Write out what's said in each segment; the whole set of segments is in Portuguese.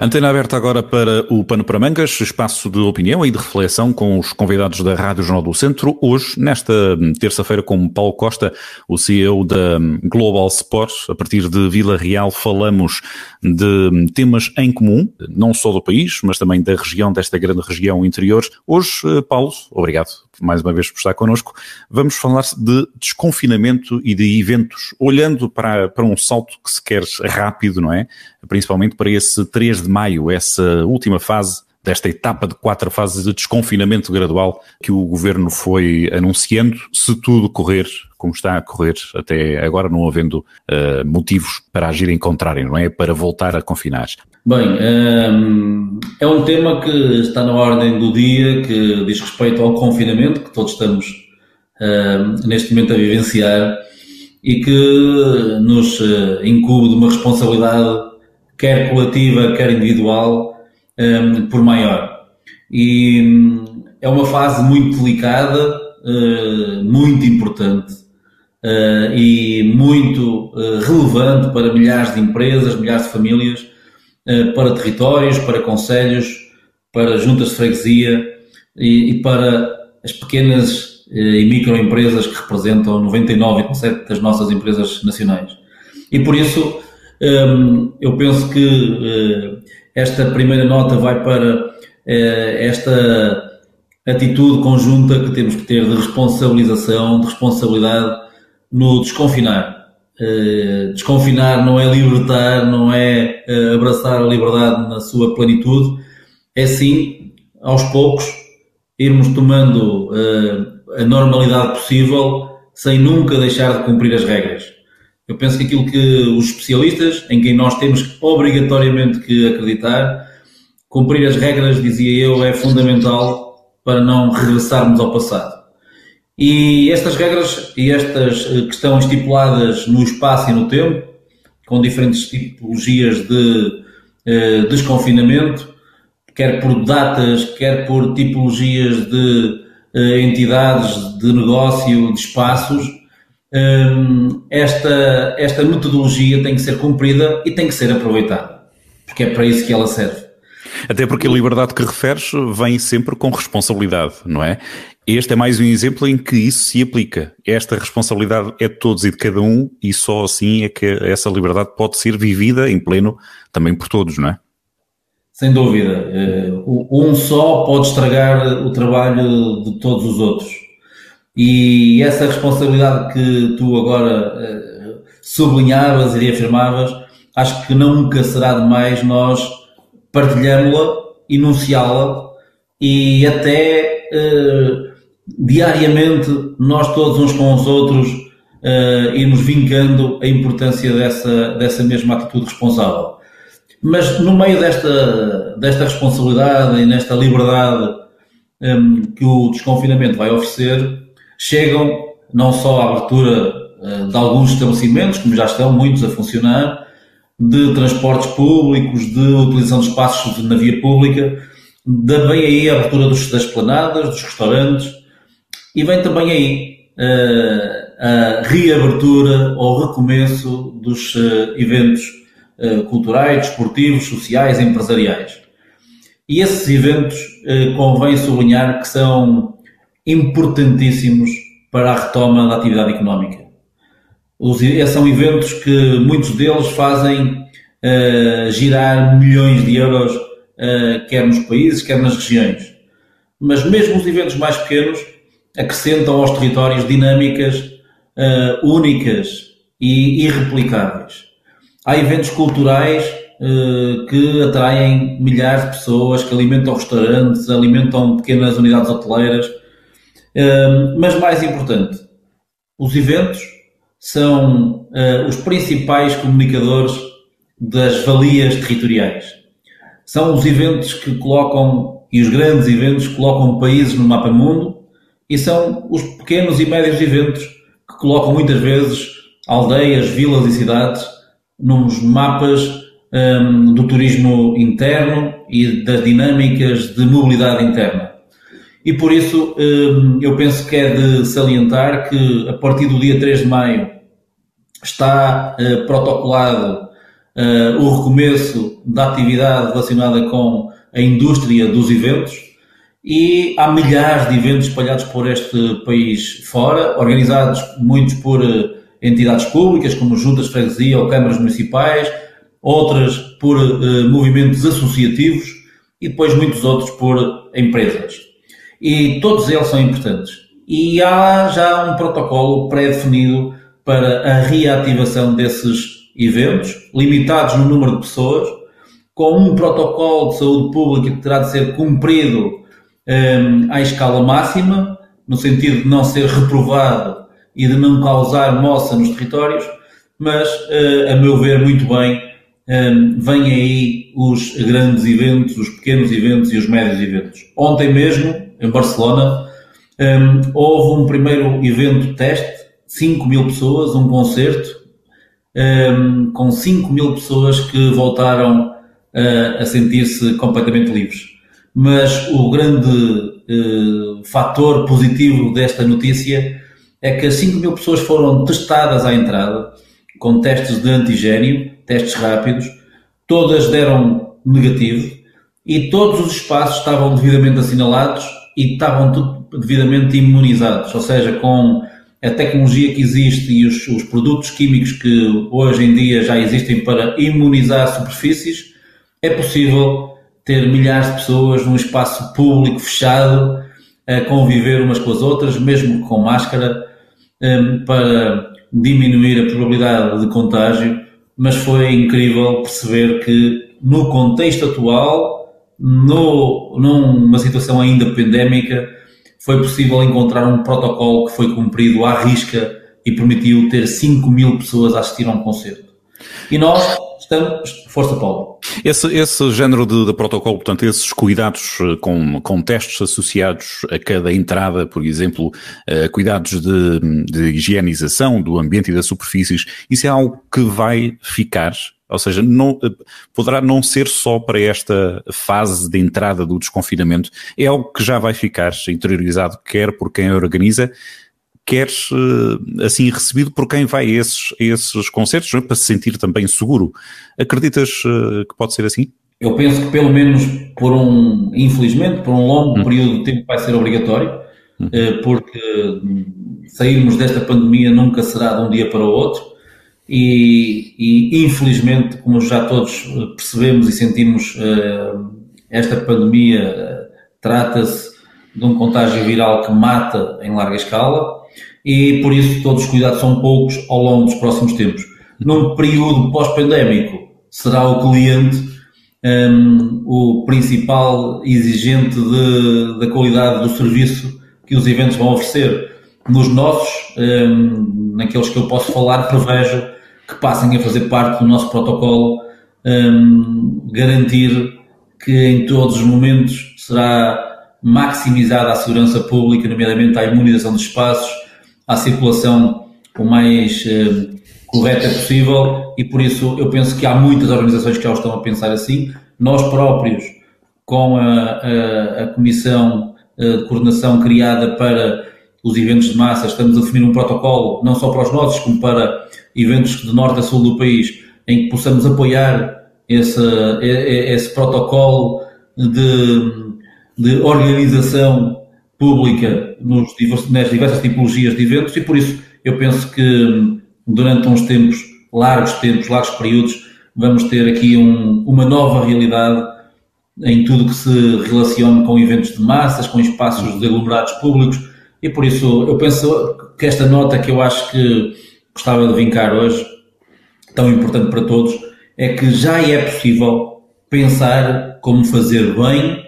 Antena aberta agora para o Pano para Mangas, espaço de opinião e de reflexão com os convidados da Rádio Jornal do Centro. Hoje, nesta terça-feira, com Paulo Costa, o CEO da Global Sports. A partir de Vila Real, falamos de temas em comum, não só do país, mas também da região, desta grande região interior. Hoje, Paulo, obrigado mais uma vez por estar connosco. Vamos falar de desconfinamento e de eventos, olhando para, para um salto que se quer rápido, não é? Principalmente para esse 3 de maio, essa última fase desta etapa de quatro fases de desconfinamento gradual que o governo foi anunciando, se tudo correr como está a correr até agora, não havendo uh, motivos para agir em contrário, não é? Para voltar a confinar. Bem, um, é um tema que está na ordem do dia, que diz respeito ao confinamento, que todos estamos um, neste momento a vivenciar e que nos uh, incube de uma responsabilidade, quer coletiva, quer individual, um, por maior. E um, é uma fase muito delicada, uh, muito importante uh, e muito uh, relevante para milhares de empresas, milhares de famílias, para territórios, para conselhos, para juntas de freguesia e, e para as pequenas e microempresas que representam 99,7% das nossas empresas nacionais. E por isso eu penso que esta primeira nota vai para eh, esta atitude conjunta que temos que ter de responsabilização, de responsabilidade no desconfinar. Eh, desconfinar não é libertar, não é eh, abraçar a liberdade na sua plenitude, é sim, aos poucos, irmos tomando a normalidade possível sem nunca deixar de cumprir as regras. Eu penso que aquilo que os especialistas, em quem nós temos obrigatoriamente que acreditar, cumprir as regras, dizia eu, é fundamental para não regressarmos ao passado. E estas regras e estas eh, que estão estipuladas no espaço e no tempo, com diferentes tipologias de eh, desconfinamento, quer por datas, quer por tipologias de eh, entidades de negócio, de espaços, esta, esta metodologia tem que ser cumprida e tem que ser aproveitada, porque é para isso que ela serve. Até porque a liberdade que referes vem sempre com responsabilidade, não é? Este é mais um exemplo em que isso se aplica. Esta responsabilidade é de todos e de cada um, e só assim é que essa liberdade pode ser vivida em pleno também por todos, não é? Sem dúvida. Eh, um só pode estragar o trabalho de todos os outros. E essa responsabilidade que tu agora uh, sublinhavas e reafirmavas, acho que nunca será demais nós partilhamos-la, enunciá-la e até uh, diariamente nós todos uns com os outros uh, irmos vincando a importância dessa, dessa mesma atitude responsável. Mas no meio desta, desta responsabilidade e nesta liberdade um, que o desconfinamento vai oferecer, chegam não só à abertura eh, de alguns estabelecimentos, como já estão muitos a funcionar, de transportes públicos, de utilização de espaços na via pública, também aí a abertura dos, das planadas, dos restaurantes, e vem também aí uh, a reabertura ou recomeço dos uh, eventos culturais, desportivos, sociais, empresariais. E esses eventos convém sublinhar que são importantíssimos para a retoma da atividade económica. Os, são eventos que muitos deles fazem uh, girar milhões de euros, uh, quer nos países, quer nas regiões. Mas mesmo os eventos mais pequenos acrescentam aos territórios dinâmicas uh, únicas e irreplicáveis. Há eventos culturais que atraem milhares de pessoas, que alimentam restaurantes, alimentam pequenas unidades hoteleiras, mas mais importante, os eventos são uh, os principais comunicadores das valias territoriais. São os eventos que colocam, e os grandes eventos colocam países no mapa mundo, e são os pequenos e médios eventos que colocam muitas vezes aldeias, vilas e cidades nos mapas um, do turismo interno e das dinâmicas de mobilidade interna. E por isso hum, eu penso que é de salientar que a partir do dia 3 de maio está eh, protocolado eh, o recomeço da atividade relacionada com a indústria dos eventos. E há milhares de eventos espalhados por este país fora, organizados muitos por eh, entidades públicas, como juntas de freguesia ou câmaras municipais, outras por movimentos associativos e depois muitos outros por empresas e todos eles são importantes. E há já um protocolo pré-definido para a reativação desses eventos, limitados no número de pessoas, com um protocolo de saúde pública que terá de ser cumprido um, à escala máxima, no sentido de não ser reprovado e de não causar moça nos territórios, mas, uh, a meu ver, muito bem, um, vêm aí os grandes eventos, os pequenos eventos e os médios eventos. Ontem mesmo, em Barcelona, um, houve um primeiro evento teste, 5 mil pessoas, um concerto, um, com 5 mil pessoas que voltaram uh, a sentir-se completamente livres. Mas o grande uh, fator positivo desta notícia é que 5 mil pessoas foram testadas à entrada, com testes de antigênio, testes rápidos, todas deram negativo e todos os espaços estavam devidamente assinalados e estavam tudo devidamente imunizados, ou seja, com a tecnologia que existe e os, os, produtos químicos que hoje em dia já existem para imunizar superfícies, é possível ter milhares de pessoas num espaço público fechado a conviver umas com as outras, mesmo com máscara, um, para diminuir a probabilidade de contágio. Mas foi incrível perceber que no contexto atual no, numa situação ainda pandémica, foi possível encontrar um protocolo que foi cumprido à risca e permitiu ter 5 mil pessoas a assistir a um concerto. E nós estamos. Força, Paulo. Esse, esse género de, de, protocolo, portanto, esses cuidados eh, com, com testes associados a cada entrada, por exemplo, uh, cuidados de, de higienização do ambiente e das superfícies, isso é algo que vai ficar ou seja, não, poderá não ser só para esta fase de entrada do desconfinamento, é algo que já vai ficar interiorizado, quer por quem organiza, quer eh, assim recebido por quem vai a esses, a esses concertos, é? para se sentir também seguro. Acreditas eh, que pode ser assim? Eu penso que pelo menos por um, infelizmente, por um longo hum. período de tempo vai ser obrigatório, hum. Eh, porque sairmos desta pandemia nunca será de um dia para o outro e, e, infelizmente, como já todos percebemos e sentimos, uh, esta pandemia uh, trata-se de um contágio viral que mata em larga escala e por isso todos os cuidados são poucos ao longo dos próximos tempos. Num período pós-pandémico, será o cliente um, ehm, o principal exigente de, da qualidade do serviço que os eventos vão oferecer. Nos nossos, um, ehm, naqueles que eu posso falar, prevejo que passem a fazer parte do nosso protocolo, um, garantir que em todos os momentos será maximizada a segurança pública, nomeadamente a imunização dos espaços, a circulação o mais uh, correta possível e por isso eu penso que há muitas organizações que já estão a pensar assim. Nós próprios, com a, a, a Comissão eh, de Coordenação criada para os eventos de massa, estamos a definir um protocolo, não só para os nossos, como para eventos de norte a sul do país, em que possamos apoiar esse, esse protocolo de, de organização pública nos, nas diversas tipologias de eventos e por isso eu penso que durante uns tempos, largos tempos, largos períodos, vamos ter aqui um, uma nova realidade em tudo que se relaciona com eventos de massas, com espaços de aglomerados públicos e por isso eu penso que esta nota que eu acho que gostava de vincar hoje, tão importante para todos, é que já é possível pensar como fazer bem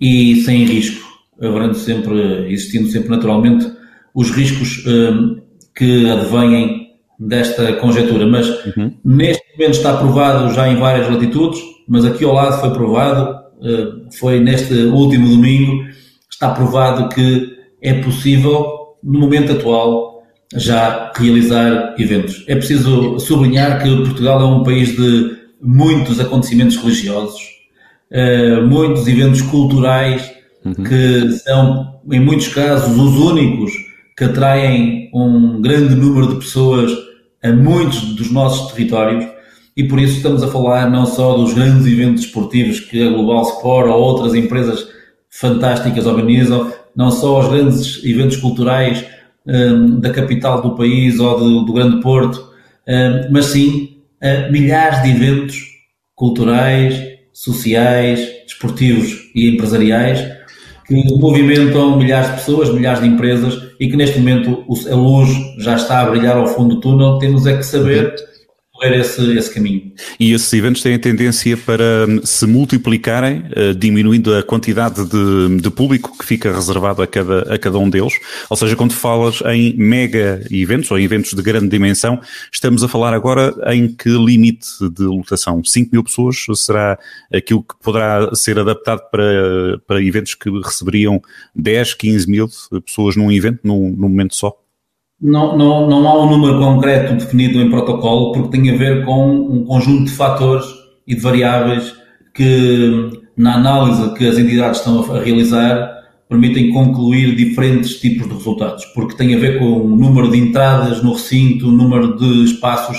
e sem risco, haverando sempre, existindo sempre naturalmente os riscos um, que advêm desta conjetura. Mas uhum. neste momento está provado já em várias latitudes, mas aqui ao lado foi provado, uh, foi neste último domingo, está provado que é possível, no momento atual, já realizar eventos. É preciso sublinhar que Portugal é um país de muitos acontecimentos religiosos, eh, muitos eventos culturais uhum. que são, em muitos casos, os únicos que atraem um grande número de pessoas a muitos dos nossos territórios e por isso estamos a falar não só dos grandes eventos esportivos que a Global Sport ou outras empresas fantásticas organizam, não só os grandes eventos culturais da capital do país ou do, do Grande Porto, mas sim uh, milhares de eventos culturais, sociais, desportivos e empresariais que movimentam milhares de pessoas, milhares de empresas e que neste momento a luz já está a brilhar ao fundo do túnel. Temos é que saber esse, esse caminho. E esses eventos têm a tendência para hum, se multiplicarem, uh, diminuindo a quantidade de, de, público que fica reservado a cada, a cada um deles. Ou seja, quando falas em mega eventos ou eventos de grande dimensão, estamos a falar agora em que limite de lotação? 5 mil pessoas será aquilo que poderá ser adaptado para, para eventos que receberiam 10, 15 mil pessoas num evento, num, num momento só? Não, não, não há um número concreto definido em protocolo, porque tem a ver com um conjunto de fatores e de variáveis que, na análise que as entidades estão a realizar, permitem concluir diferentes tipos de resultados, porque tem a ver com o número de entradas no recinto, o número de espaços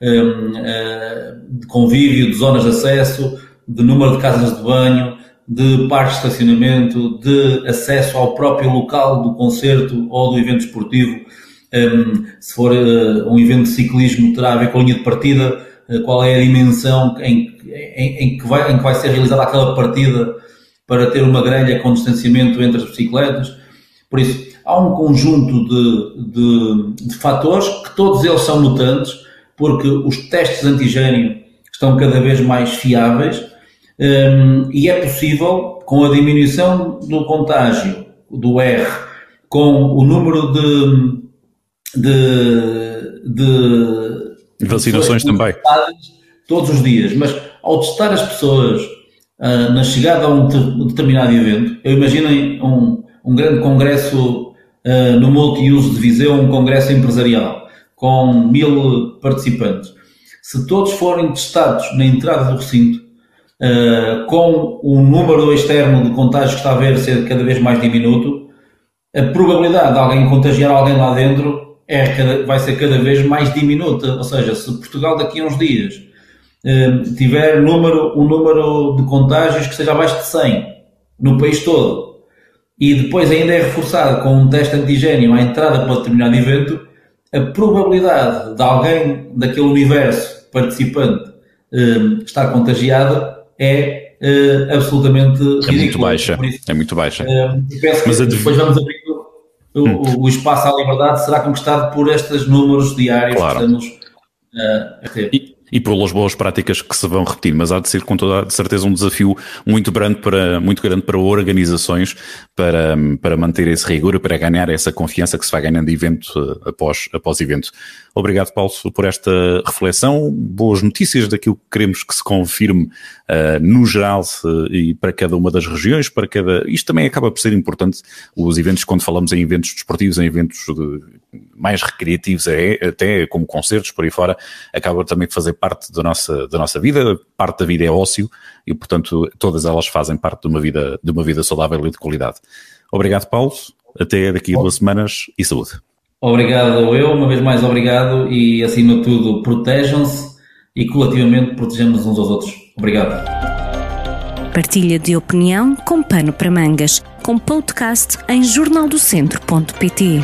um, eh, de convívio, de zonas de acesso, de número de casas de banho, de parques de estacionamento, de acesso ao próprio local do concerto ou do evento esportivo um, se for uh, um evento de ciclismo, terá a ver com a linha de partida, uh, qual é a dimensão em, em, em, que vai, em que vai ser realizada aquela partida para ter uma grelha com distanciamento entre as bicicletas. Por isso, há um conjunto de, de, de fatores que todos eles são mutantes, porque os testes antigênio estão cada vez mais fiáveis um, e é possível, com a diminuição do contágio, do R, com o número de, de, de vacinações também todos os dias, mas ao testar as pessoas uh, na chegada a um, determinado evento, eu imagino um, um grande congresso uh, no multiuso de Viseu, um congresso empresarial com mil participantes. Se todos forem testados na entrada do recinto, uh, com o número externo de contágios que está a haver ser cada vez mais diminuto, a probabilidade de alguém contagiar alguém lá dentro é vai ser cada vez mais diminuta. Ou seja, se Portugal daqui a uns dias eh, tiver número, um número de contágios que seja abaixo de 100 no país todo e depois ainda é reforçado com um teste antigênio à entrada para determinado evento, a probabilidade de alguém daquele universo participante eh, estar contagiado é eh, absolutamente. É muito baixa. Isso, é muito baixa. Mas depois vamos abrir o, hum. o, espaço à liberdade será conquistado por estes números diários claro. que estamos uh, a ter. E, e pelas boas práticas que se vão repetir, mas há de ser com toda a certeza um desafio muito grande para, muito grande para organizações para, para manter esse rigor, para ganhar essa confiança que se vai ganhando evento eh, após, após evento. Obrigado, Paulo, por esta reflexão. Boas notícias daquilo que queremos que se confirme uh, no geral uh, e para cada uma das regiões, para cada. Isto também acaba por ser importante. Os eventos, quando falamos em eventos desportivos, em eventos de, mais recreativos, é, até como concertos por aí fora, acaba também de fazer parte da nossa, da nossa vida. Parte da vida é ócio e, portanto, todas elas fazem parte de uma vida, de uma vida saudável e de qualidade. Obrigado, Paulo. Até daqui a duas semanas e saúde. Obrigado eu, uma vez mais obrigado e acima de tudo protejam-se e coletivamente protejamos uns aos outros. Obrigado. Partilha de opinião com pano para mangas, com podcast em jornaldocentro.pt.